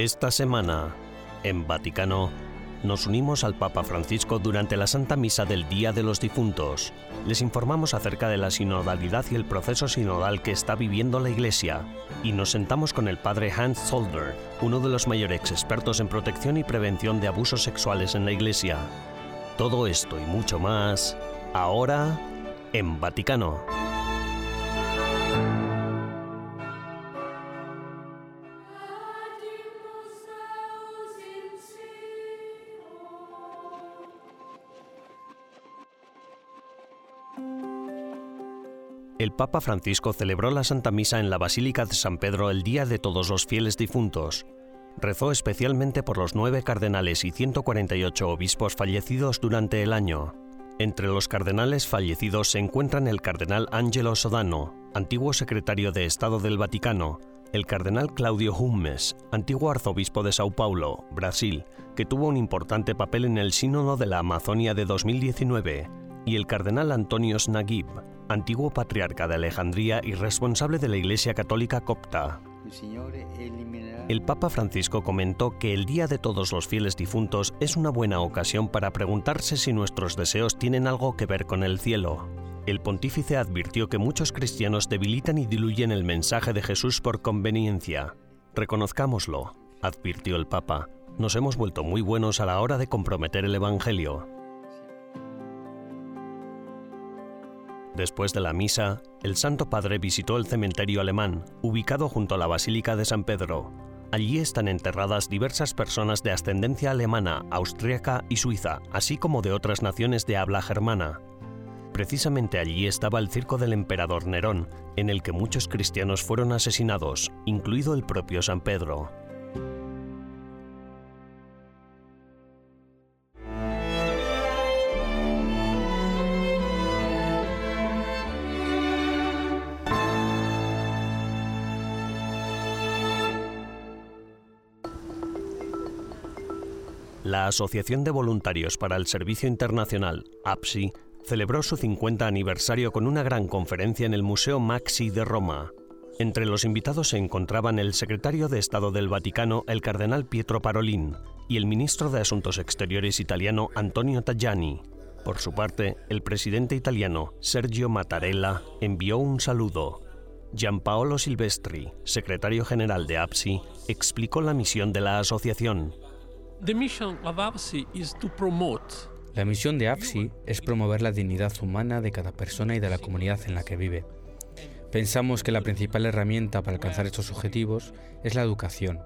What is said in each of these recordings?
Esta semana, en Vaticano, nos unimos al Papa Francisco durante la Santa Misa del Día de los Difuntos. Les informamos acerca de la sinodalidad y el proceso sinodal que está viviendo la Iglesia. Y nos sentamos con el Padre Hans Solder, uno de los mayores expertos en protección y prevención de abusos sexuales en la Iglesia. Todo esto y mucho más, ahora, en Vaticano. El Papa Francisco celebró la Santa Misa en la Basílica de San Pedro el Día de Todos los Fieles Difuntos. Rezó especialmente por los nueve cardenales y 148 obispos fallecidos durante el año. Entre los cardenales fallecidos se encuentran el cardenal Angelo Sodano, antiguo secretario de Estado del Vaticano, el cardenal Claudio Hummes, antiguo arzobispo de Sao Paulo, Brasil, que tuvo un importante papel en el Sínodo de la Amazonia de 2019, y el cardenal Antonio Snagib, antiguo patriarca de Alejandría y responsable de la Iglesia Católica copta. El Papa Francisco comentó que el Día de Todos los Fieles Difuntos es una buena ocasión para preguntarse si nuestros deseos tienen algo que ver con el cielo. El pontífice advirtió que muchos cristianos debilitan y diluyen el mensaje de Jesús por conveniencia. Reconozcámoslo, advirtió el Papa. Nos hemos vuelto muy buenos a la hora de comprometer el Evangelio. Después de la misa, el Santo Padre visitó el cementerio alemán, ubicado junto a la Basílica de San Pedro. Allí están enterradas diversas personas de ascendencia alemana, austríaca y suiza, así como de otras naciones de habla germana. Precisamente allí estaba el circo del emperador Nerón, en el que muchos cristianos fueron asesinados, incluido el propio San Pedro. La Asociación de Voluntarios para el Servicio Internacional, APSI, celebró su 50 aniversario con una gran conferencia en el Museo Maxi de Roma. Entre los invitados se encontraban el secretario de Estado del Vaticano, el cardenal Pietro Parolin, y el ministro de Asuntos Exteriores italiano, Antonio Tajani. Por su parte, el presidente italiano, Sergio Mattarella, envió un saludo. Gianpaolo Silvestri, secretario general de APSI, explicó la misión de la asociación. La misión de AFSI es promover la dignidad humana de cada persona y de la comunidad en la que vive. Pensamos que la principal herramienta para alcanzar estos objetivos es la educación,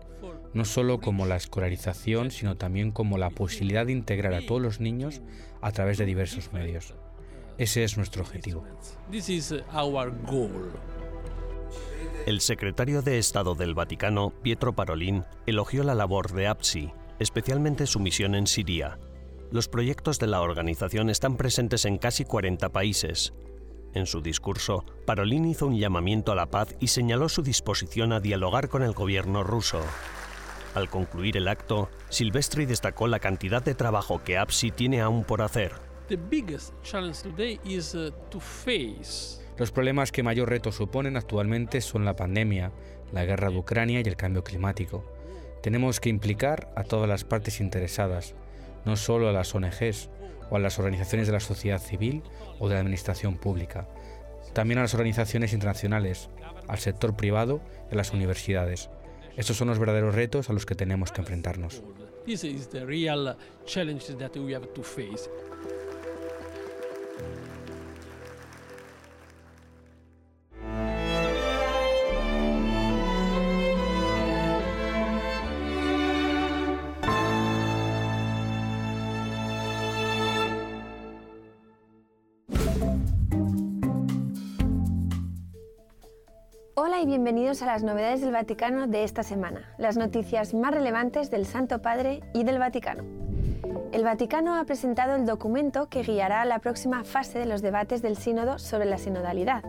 no solo como la escolarización, sino también como la posibilidad de integrar a todos los niños a través de diversos medios. Ese es nuestro objetivo. El secretario de Estado del Vaticano, Pietro Parolin, elogió la labor de APSI especialmente su misión en Siria. Los proyectos de la organización están presentes en casi 40 países. En su discurso, Parolin hizo un llamamiento a la paz y señaló su disposición a dialogar con el gobierno ruso. Al concluir el acto, Silvestri destacó la cantidad de trabajo que APSI tiene aún por hacer. Uh, Los problemas que mayor reto suponen actualmente son la pandemia, la guerra de Ucrania y el cambio climático. Tenemos que implicar a todas las partes interesadas, no solo a las ONGs o a las organizaciones de la sociedad civil o de la administración pública, también a las organizaciones internacionales, al sector privado y a las universidades. Estos son los verdaderos retos a los que tenemos que enfrentarnos. A las novedades del Vaticano de esta semana, las noticias más relevantes del Santo Padre y del Vaticano. El Vaticano ha presentado el documento que guiará la próxima fase de los debates del Sínodo sobre la sinodalidad.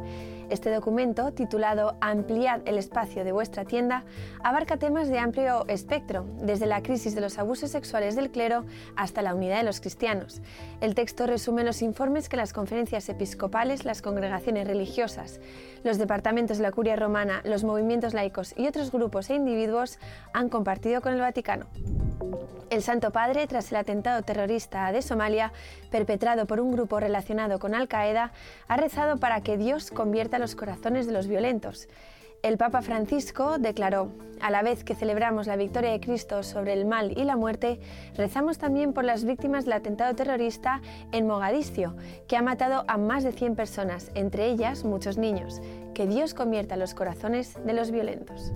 Este documento, titulado Ampliad el espacio de vuestra tienda, abarca temas de amplio espectro, desde la crisis de los abusos sexuales del clero hasta la unidad de los cristianos. El texto resume los informes que las conferencias episcopales, las congregaciones religiosas, los departamentos de la curia romana, los movimientos laicos y otros grupos e individuos han compartido con el Vaticano. El Santo Padre, tras el atentado terrorista de Somalia, perpetrado por un grupo relacionado con Al-Qaeda, ha rezado para que Dios convierta los corazones de los violentos. El Papa Francisco declaró, a la vez que celebramos la victoria de Cristo sobre el mal y la muerte, rezamos también por las víctimas del atentado terrorista en Mogadiscio, que ha matado a más de 100 personas, entre ellas muchos niños. Que Dios convierta los corazones de los violentos.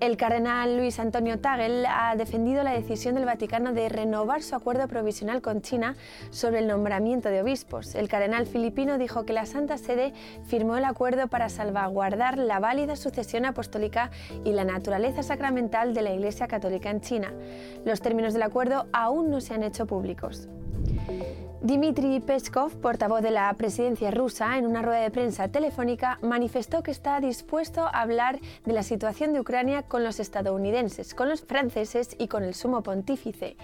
El cardenal Luis Antonio Tagel ha defendido la decisión del Vaticano de renovar su acuerdo provisional con China sobre el nombramiento de obispos. El cardenal filipino dijo que la Santa Sede firmó el acuerdo para salvaguardar la válida sucesión apostólica y la naturaleza sacramental de la Iglesia Católica en China. Los términos del acuerdo aún no se han hecho públicos. Dmitry Peskov, portavoz de la presidencia rusa, en una rueda de prensa telefónica manifestó que está dispuesto a hablar de la situación de Ucrania con los estadounidenses, con los franceses y con el sumo pontífice.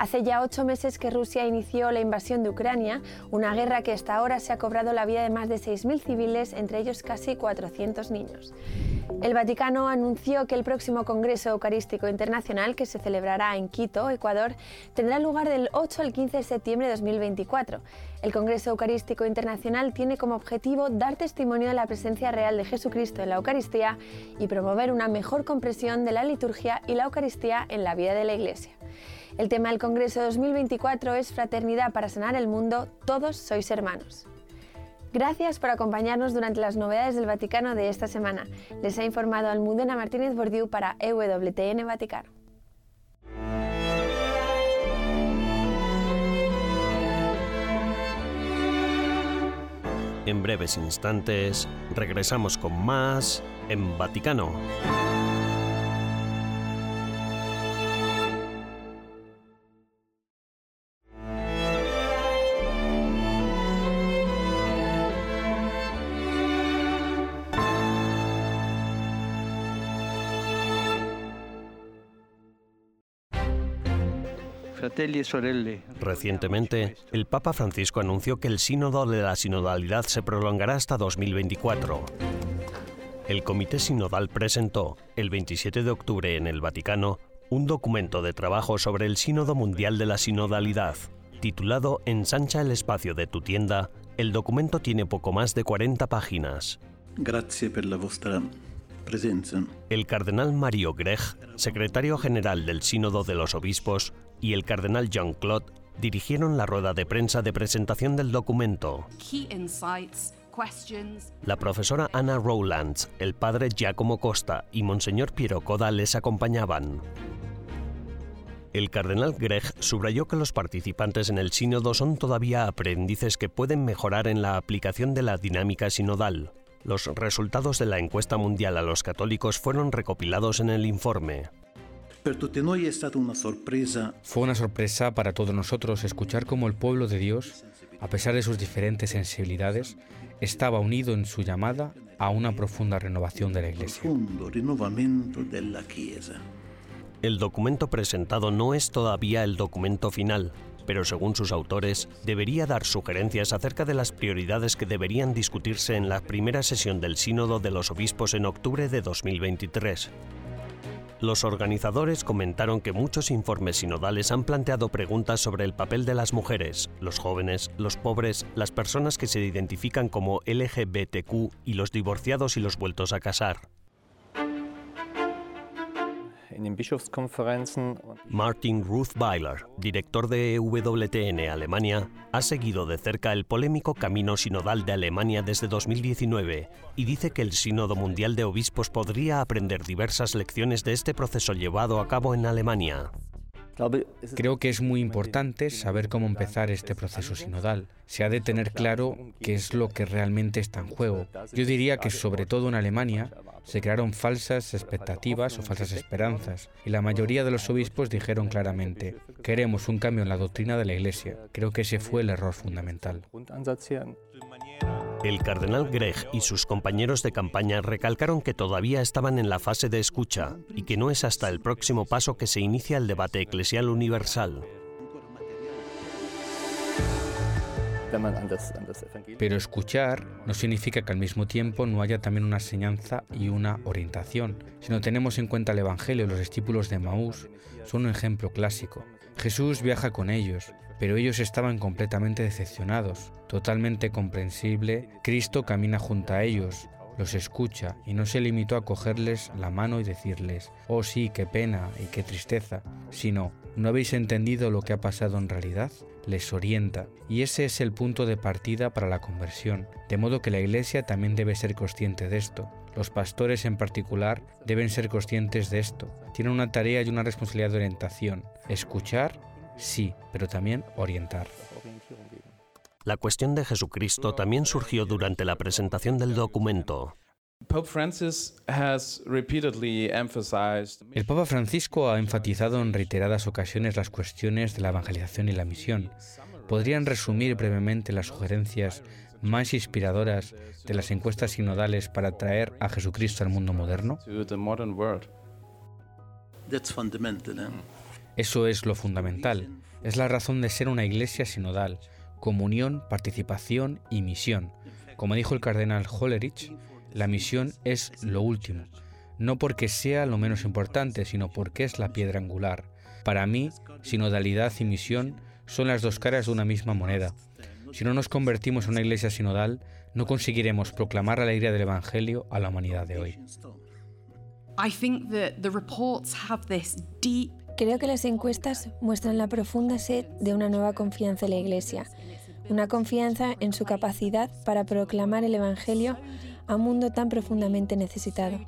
Hace ya ocho meses que Rusia inició la invasión de Ucrania, una guerra que hasta ahora se ha cobrado la vida de más de 6.000 civiles, entre ellos casi 400 niños. El Vaticano anunció que el próximo Congreso Eucarístico Internacional, que se celebrará en Quito, Ecuador, tendrá lugar del 8 al 15 de septiembre de 2024. El Congreso Eucarístico Internacional tiene como objetivo dar testimonio de la presencia real de Jesucristo en la Eucaristía y promover una mejor comprensión de la liturgia y la Eucaristía en la vida de la Iglesia. El tema del Congreso 2024 es Fraternidad para sanar el mundo, todos sois hermanos. Gracias por acompañarnos durante las novedades del Vaticano de esta semana. Les ha informado Almudena Martínez Bordiú para EWTN Vaticano. En breves instantes regresamos con más en Vaticano. Recientemente, el Papa Francisco anunció que el sínodo de la sinodalidad se prolongará hasta 2024. El Comité Sinodal presentó, el 27 de octubre en el Vaticano, un documento de trabajo sobre el Sínodo Mundial de la Sinodalidad. Titulado Ensancha el espacio de tu tienda, el documento tiene poco más de 40 páginas. Grazie per la vostra El cardenal Mario Grech, secretario general del Sínodo de los Obispos, y el cardenal Jean-Claude dirigieron la rueda de prensa de presentación del documento. La profesora Anna Rowlands, el padre Giacomo Costa y Monseñor Piero Coda les acompañaban. El cardenal Greg subrayó que los participantes en el sínodo son todavía aprendices que pueden mejorar en la aplicación de la dinámica sinodal. Los resultados de la encuesta mundial a los católicos fueron recopilados en el informe. Fue una sorpresa para todos nosotros escuchar cómo el pueblo de Dios, a pesar de sus diferentes sensibilidades, estaba unido en su llamada a una profunda renovación de la Iglesia. El documento presentado no es todavía el documento final, pero según sus autores, debería dar sugerencias acerca de las prioridades que deberían discutirse en la primera sesión del Sínodo de los Obispos en octubre de 2023. Los organizadores comentaron que muchos informes sinodales han planteado preguntas sobre el papel de las mujeres, los jóvenes, los pobres, las personas que se identifican como LGBTQ y los divorciados y los vueltos a casar. Martin Ruth-Weiler, director de EWTN Alemania, ha seguido de cerca el polémico camino sinodal de Alemania desde 2019 y dice que el Sínodo Mundial de Obispos podría aprender diversas lecciones de este proceso llevado a cabo en Alemania. Creo que es muy importante saber cómo empezar este proceso sinodal. Se ha de tener claro qué es lo que realmente está en juego. Yo diría que sobre todo en Alemania se crearon falsas expectativas o falsas esperanzas y la mayoría de los obispos dijeron claramente, queremos un cambio en la doctrina de la Iglesia. Creo que ese fue el error fundamental. El cardenal Greg y sus compañeros de campaña recalcaron que todavía estaban en la fase de escucha y que no es hasta el próximo paso que se inicia el debate eclesial universal. Pero escuchar no significa que al mismo tiempo no haya también una enseñanza y una orientación. Si no tenemos en cuenta el Evangelio, los discípulos de Maús son un ejemplo clásico. Jesús viaja con ellos, pero ellos estaban completamente decepcionados. Totalmente comprensible, Cristo camina junto a ellos, los escucha y no se limitó a cogerles la mano y decirles, oh sí, qué pena y qué tristeza, sino, ¿no habéis entendido lo que ha pasado en realidad? Les orienta y ese es el punto de partida para la conversión, de modo que la Iglesia también debe ser consciente de esto. Los pastores en particular deben ser conscientes de esto. Tienen una tarea y una responsabilidad de orientación. Escuchar, sí, pero también orientar. La cuestión de Jesucristo también surgió durante la presentación del documento. El Papa Francisco ha enfatizado en reiteradas ocasiones las cuestiones de la evangelización y la misión. ¿Podrían resumir brevemente las sugerencias más inspiradoras de las encuestas sinodales para traer a Jesucristo al mundo moderno? Eso es lo fundamental. Es la razón de ser una iglesia sinodal, comunión, participación y misión. Como dijo el cardenal Hollerich, la misión es lo último, no porque sea lo menos importante, sino porque es la piedra angular. Para mí, sinodalidad y misión son las dos caras de una misma moneda. Si no nos convertimos en una iglesia sinodal, no conseguiremos proclamar la alegría del Evangelio a la humanidad de hoy. Creo que las encuestas muestran la profunda sed de una nueva confianza en la Iglesia, una confianza en su capacidad para proclamar el Evangelio a un mundo tan profundamente necesitado.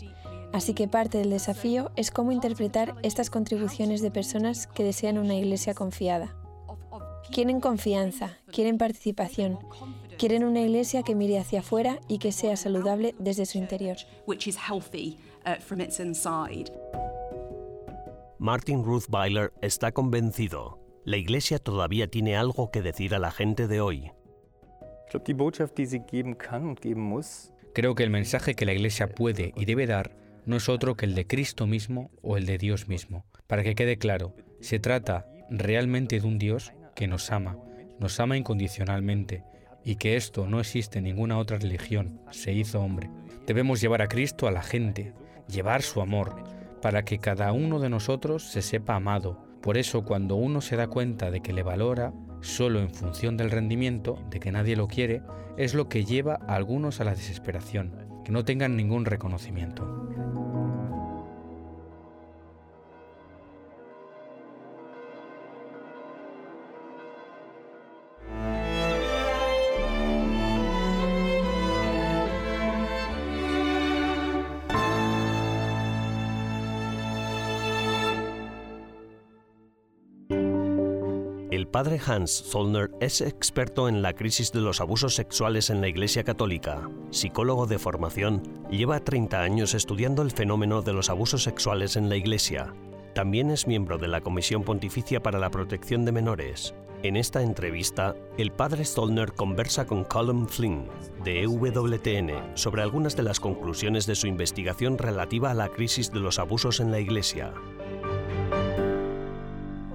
Así que parte del desafío es cómo interpretar estas contribuciones de personas que desean una iglesia confiada. Quieren confianza, quieren participación, quieren una iglesia que mire hacia afuera y que sea saludable desde su interior. Martin Ruth Byler está convencido. La iglesia todavía tiene algo que decir a la gente de hoy. Creo que el mensaje que la Iglesia puede y debe dar no es otro que el de Cristo mismo o el de Dios mismo. Para que quede claro, se trata realmente de un Dios que nos ama, nos ama incondicionalmente, y que esto no existe en ninguna otra religión, se hizo hombre. Debemos llevar a Cristo a la gente, llevar su amor, para que cada uno de nosotros se sepa amado. Por eso cuando uno se da cuenta de que le valora, solo en función del rendimiento, de que nadie lo quiere, es lo que lleva a algunos a la desesperación, que no tengan ningún reconocimiento. El padre Hans Zollner es experto en la crisis de los abusos sexuales en la Iglesia Católica. Psicólogo de formación, lleva 30 años estudiando el fenómeno de los abusos sexuales en la Iglesia. También es miembro de la Comisión Pontificia para la Protección de Menores. En esta entrevista, el padre Zollner conversa con Colin Flynn, de EWTN, sobre algunas de las conclusiones de su investigación relativa a la crisis de los abusos en la Iglesia.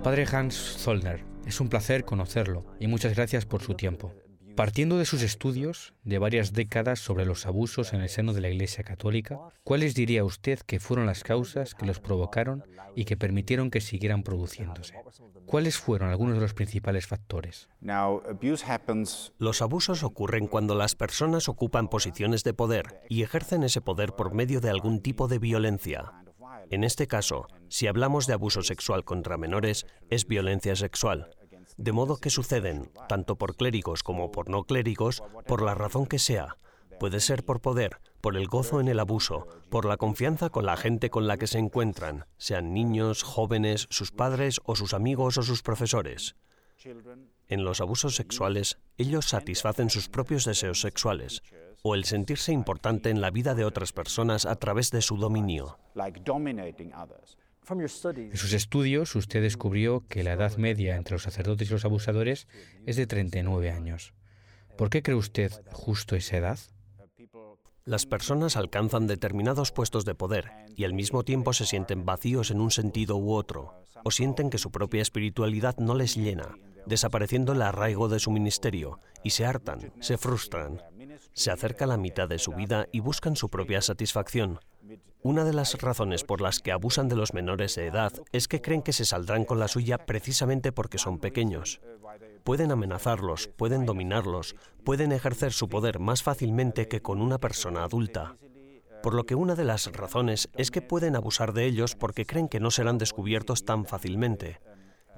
Padre Hans Zollner, es un placer conocerlo y muchas gracias por su tiempo. Partiendo de sus estudios de varias décadas sobre los abusos en el seno de la Iglesia Católica, ¿cuáles diría usted que fueron las causas que los provocaron y que permitieron que siguieran produciéndose? ¿Cuáles fueron algunos de los principales factores? Los abusos ocurren cuando las personas ocupan posiciones de poder y ejercen ese poder por medio de algún tipo de violencia. En este caso, si hablamos de abuso sexual contra menores, es violencia sexual. De modo que suceden, tanto por clérigos como por no clérigos, por la razón que sea. Puede ser por poder, por el gozo en el abuso, por la confianza con la gente con la que se encuentran, sean niños, jóvenes, sus padres o sus amigos o sus profesores. En los abusos sexuales, ellos satisfacen sus propios deseos sexuales, o el sentirse importante en la vida de otras personas a través de su dominio. En sus estudios, usted descubrió que la edad media entre los sacerdotes y los abusadores es de 39 años. ¿Por qué cree usted justo esa edad? Las personas alcanzan determinados puestos de poder y al mismo tiempo se sienten vacíos en un sentido u otro, o sienten que su propia espiritualidad no les llena, desapareciendo el arraigo de su ministerio, y se hartan, se frustran. Se acerca la mitad de su vida y buscan su propia satisfacción. Una de las razones por las que abusan de los menores de edad es que creen que se saldrán con la suya precisamente porque son pequeños. Pueden amenazarlos, pueden dominarlos, pueden ejercer su poder más fácilmente que con una persona adulta. Por lo que una de las razones es que pueden abusar de ellos porque creen que no serán descubiertos tan fácilmente.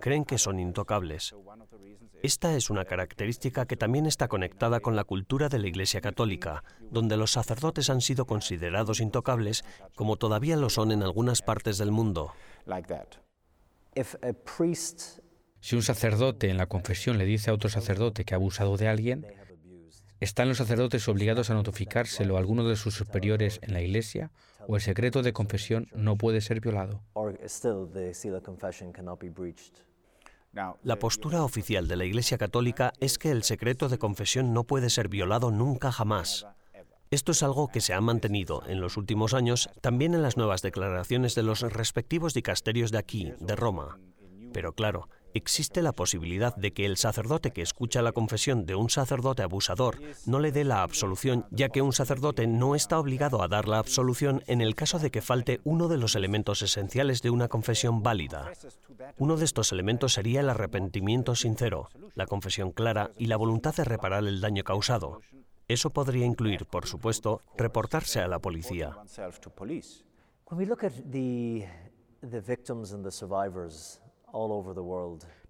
Creen que son intocables. Esta es una característica que también está conectada con la cultura de la Iglesia Católica, donde los sacerdotes han sido considerados intocables, como todavía lo son en algunas partes del mundo. Si un sacerdote en la confesión le dice a otro sacerdote que ha abusado de alguien, ¿están los sacerdotes obligados a notificárselo a alguno de sus superiores en la iglesia o el secreto de confesión no puede ser violado? La postura oficial de la Iglesia Católica es que el secreto de confesión no puede ser violado nunca jamás. Esto es algo que se ha mantenido en los últimos años también en las nuevas declaraciones de los respectivos dicasterios de aquí, de Roma. Pero claro, existe la posibilidad de que el sacerdote que escucha la confesión de un sacerdote abusador no le dé la absolución, ya que un sacerdote no está obligado a dar la absolución en el caso de que falte uno de los elementos esenciales de una confesión válida. Uno de estos elementos sería el arrepentimiento sincero, la confesión clara y la voluntad de reparar el daño causado. Eso podría incluir, por supuesto, reportarse a la policía.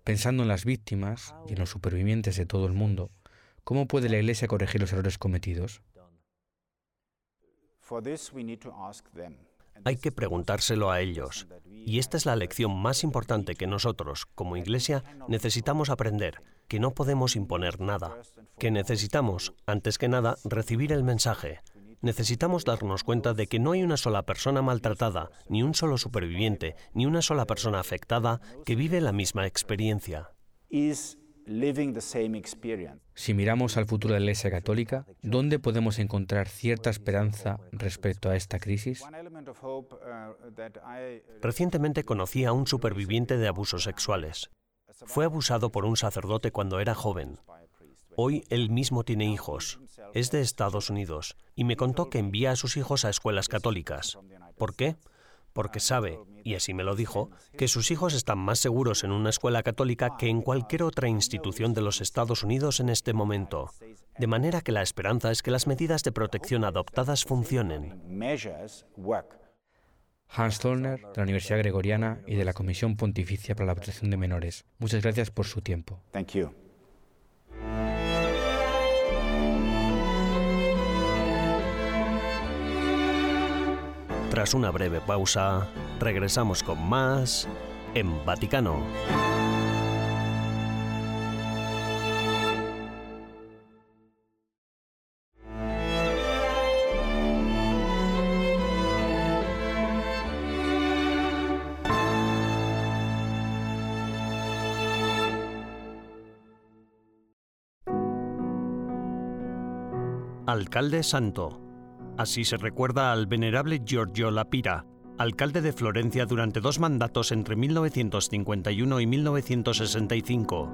Pensando en las víctimas y en los supervivientes de todo el mundo, ¿cómo puede la Iglesia corregir los errores cometidos? Hay que preguntárselo a ellos. Y esta es la lección más importante que nosotros, como Iglesia, necesitamos aprender, que no podemos imponer nada, que necesitamos, antes que nada, recibir el mensaje, necesitamos darnos cuenta de que no hay una sola persona maltratada, ni un solo superviviente, ni una sola persona afectada que vive la misma experiencia. Si miramos al futuro de la Iglesia Católica, ¿dónde podemos encontrar cierta esperanza respecto a esta crisis? Recientemente conocí a un superviviente de abusos sexuales. Fue abusado por un sacerdote cuando era joven. Hoy él mismo tiene hijos. Es de Estados Unidos y me contó que envía a sus hijos a escuelas católicas. ¿Por qué? Porque sabe, y así me lo dijo, que sus hijos están más seguros en una escuela católica que en cualquier otra institución de los Estados Unidos en este momento. De manera que la esperanza es que las medidas de protección adoptadas funcionen. Hans Zollner, de la Universidad Gregoriana y de la Comisión Pontificia para la Protección de Menores. Muchas gracias por su tiempo. Tras una breve pausa, regresamos con más en Vaticano. Alcalde Santo Así se recuerda al venerable Giorgio Lapira, alcalde de Florencia durante dos mandatos entre 1951 y 1965.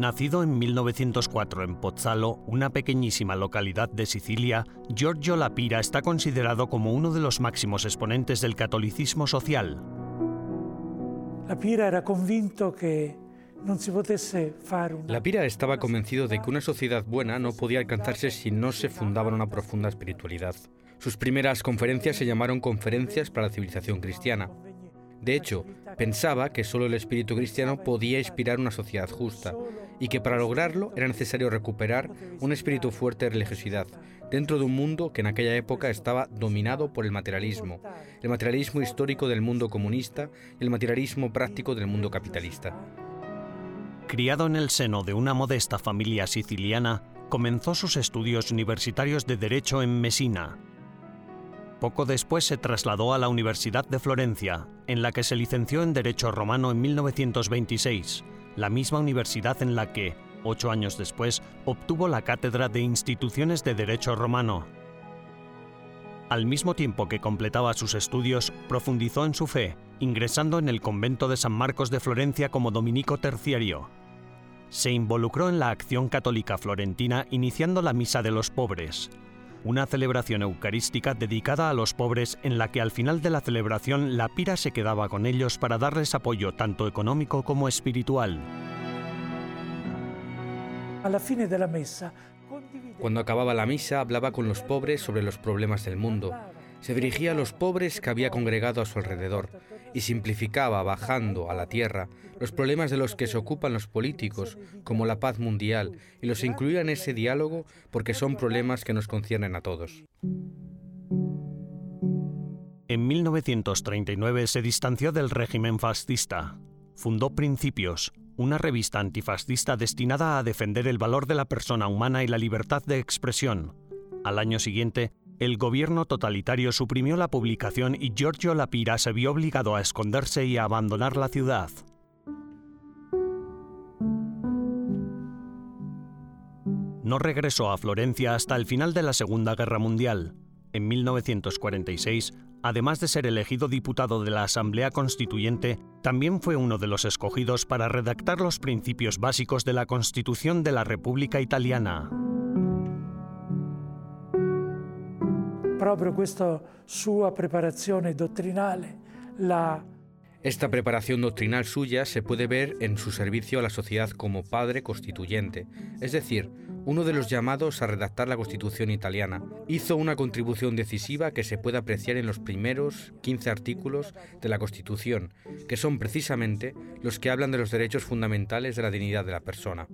Nacido en 1904 en Pozzalo, una pequeñísima localidad de Sicilia, Giorgio Lapira está considerado como uno de los máximos exponentes del catolicismo social. Lapira era convinto que la Pira estaba convencido de que una sociedad buena no podía alcanzarse si no se fundaba en una profunda espiritualidad. Sus primeras conferencias se llamaron Conferencias para la Civilización Cristiana. De hecho, pensaba que solo el espíritu cristiano podía inspirar una sociedad justa y que para lograrlo era necesario recuperar un espíritu fuerte de religiosidad dentro de un mundo que en aquella época estaba dominado por el materialismo, el materialismo histórico del mundo comunista y el materialismo práctico del mundo capitalista. Criado en el seno de una modesta familia siciliana, comenzó sus estudios universitarios de Derecho en Messina. Poco después se trasladó a la Universidad de Florencia, en la que se licenció en Derecho Romano en 1926, la misma universidad en la que, Ocho años después, obtuvo la cátedra de Instituciones de Derecho Romano. Al mismo tiempo que completaba sus estudios, profundizó en su fe, ingresando en el convento de San Marcos de Florencia como dominico terciario. Se involucró en la acción católica florentina iniciando la Misa de los Pobres, una celebración eucarística dedicada a los pobres en la que al final de la celebración la pira se quedaba con ellos para darles apoyo tanto económico como espiritual. Cuando acababa la misa hablaba con los pobres sobre los problemas del mundo. Se dirigía a los pobres que había congregado a su alrededor y simplificaba, bajando a la tierra, los problemas de los que se ocupan los políticos, como la paz mundial, y los incluía en ese diálogo porque son problemas que nos conciernen a todos. En 1939 se distanció del régimen fascista. Fundó Principios, una revista antifascista destinada a defender el valor de la persona humana y la libertad de expresión. Al año siguiente, el gobierno totalitario suprimió la publicación y Giorgio Lapira se vio obligado a esconderse y a abandonar la ciudad. No regresó a Florencia hasta el final de la Segunda Guerra Mundial. En 1946, además de ser elegido diputado de la Asamblea Constituyente, también fue uno de los escogidos para redactar los principios básicos de la Constitución de la República Italiana. Proprio questa sua preparazione la esta preparación doctrinal suya se puede ver en su servicio a la sociedad como padre constituyente, es decir, uno de los llamados a redactar la Constitución italiana. Hizo una contribución decisiva que se puede apreciar en los primeros 15 artículos de la Constitución, que son precisamente los que hablan de los derechos fundamentales de la dignidad de la persona.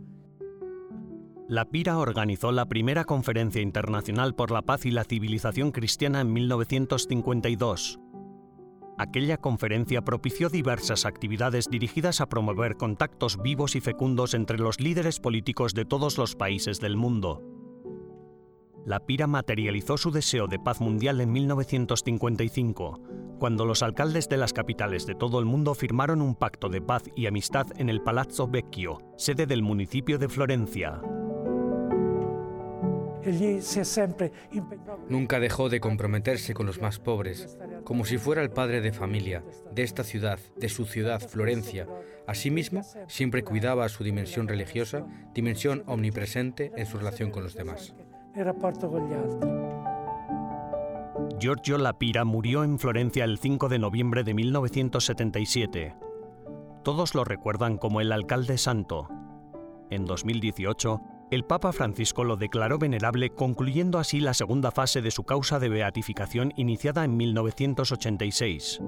La Pira organizó la primera conferencia internacional por la paz y la civilización cristiana en 1952. Aquella conferencia propició diversas actividades dirigidas a promover contactos vivos y fecundos entre los líderes políticos de todos los países del mundo. La Pira materializó su deseo de paz mundial en 1955, cuando los alcaldes de las capitales de todo el mundo firmaron un pacto de paz y amistad en el Palazzo Vecchio, sede del municipio de Florencia. Nunca dejó de comprometerse con los más pobres, como si fuera el padre de familia de esta ciudad, de su ciudad, Florencia. Asimismo, siempre cuidaba su dimensión religiosa, dimensión omnipresente en su relación con los demás. Giorgio Lapira murió en Florencia el 5 de noviembre de 1977. Todos lo recuerdan como el alcalde santo. En 2018, el Papa Francisco lo declaró venerable, concluyendo así la segunda fase de su causa de beatificación iniciada en 1986.